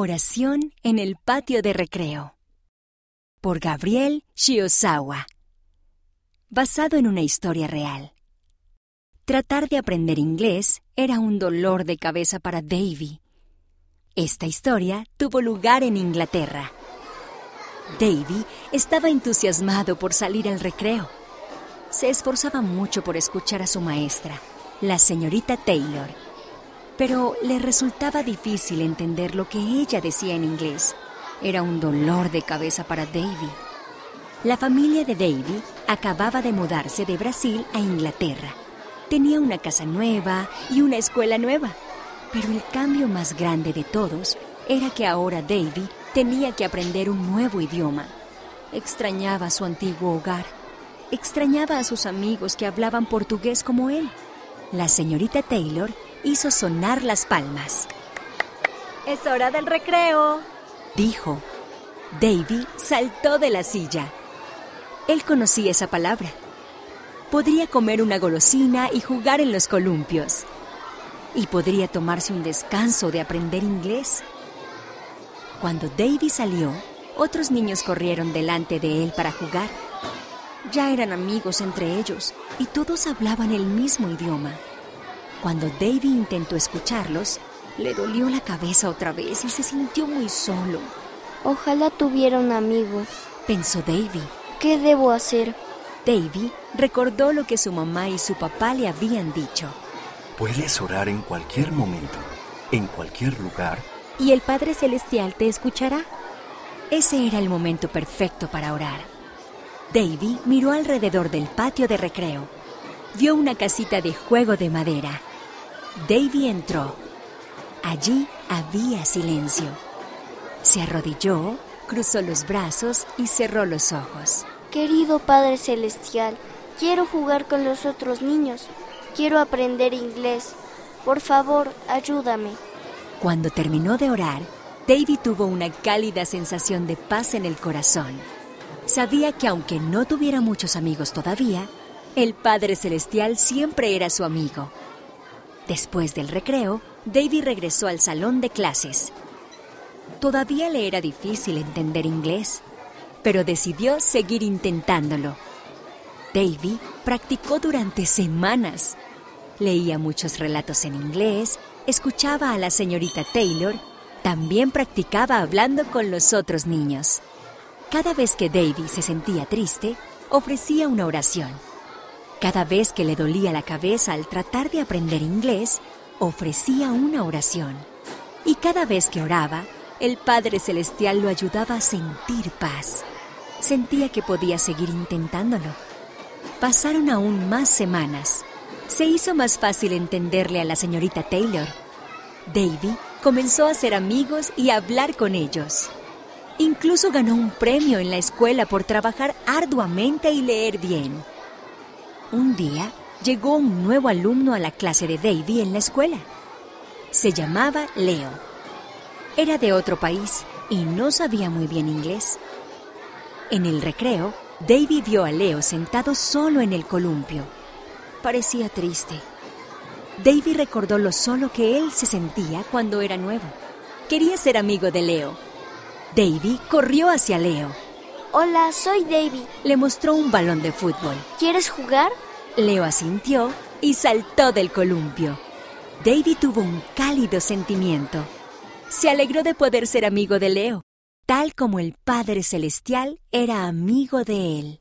Oración en el patio de recreo. Por Gabriel Shiosawa. Basado en una historia real. Tratar de aprender inglés era un dolor de cabeza para Davy. Esta historia tuvo lugar en Inglaterra. Davy estaba entusiasmado por salir al recreo. Se esforzaba mucho por escuchar a su maestra, la señorita Taylor pero le resultaba difícil entender lo que ella decía en inglés. Era un dolor de cabeza para Davy. La familia de Davy acababa de mudarse de Brasil a Inglaterra. Tenía una casa nueva y una escuela nueva. Pero el cambio más grande de todos era que ahora Davy tenía que aprender un nuevo idioma. Extrañaba su antiguo hogar. Extrañaba a sus amigos que hablaban portugués como él. La señorita Taylor hizo sonar las palmas. Es hora del recreo, dijo. Davy saltó de la silla. Él conocía esa palabra. Podría comer una golosina y jugar en los columpios. Y podría tomarse un descanso de aprender inglés. Cuando Davy salió, otros niños corrieron delante de él para jugar. Ya eran amigos entre ellos y todos hablaban el mismo idioma. Cuando Davy intentó escucharlos, le dolió la cabeza otra vez y se sintió muy solo. Ojalá tuviera un amigo, pensó Davy. ¿Qué debo hacer? Davy recordó lo que su mamá y su papá le habían dicho. Puedes orar en cualquier momento, en cualquier lugar. Y el Padre Celestial te escuchará. Ese era el momento perfecto para orar. Davy miró alrededor del patio de recreo. Vio una casita de juego de madera Davy entró. Allí había silencio. Se arrodilló, cruzó los brazos y cerró los ojos. Querido Padre Celestial, quiero jugar con los otros niños. Quiero aprender inglés. Por favor, ayúdame. Cuando terminó de orar, Davy tuvo una cálida sensación de paz en el corazón. Sabía que aunque no tuviera muchos amigos todavía, el Padre Celestial siempre era su amigo Después del recreo, Davy regresó al salón de clases. Todavía le era difícil entender inglés, pero decidió seguir intentándolo. Davy practicó durante semanas. Leía muchos relatos en inglés, escuchaba a la señorita Taylor, también practicaba hablando con los otros niños. Cada vez que Davy se sentía triste, ofrecía una oración. Cada vez que le dolía la cabeza al tratar de aprender inglés, ofrecía una oración. Y cada vez que oraba, el Padre Celestial lo ayudaba a sentir paz. Sentía que podía seguir intentándolo. Pasaron aún más semanas. Se hizo más fácil entenderle a la señorita Taylor. Davy comenzó a ser amigos y a hablar con ellos. Incluso ganó un premio en la escuela por trabajar arduamente y leer bien. Un día llegó un nuevo alumno a la clase de Davy en la escuela. Se llamaba Leo. Era de otro país y no sabía muy bien inglés. En el recreo, Davy vio a Leo sentado solo en el columpio. Parecía triste. Davy recordó lo solo que él se sentía cuando era nuevo. Quería ser amigo de Leo. Davy corrió hacia Leo Hola, soy Davy. Le mostró un balón de fútbol. ¿Quieres jugar? Leo asintió y saltó del columpio. Davy tuvo un cálido sentimiento. Se alegró de poder ser amigo de Leo, tal como el Padre Celestial era amigo de él.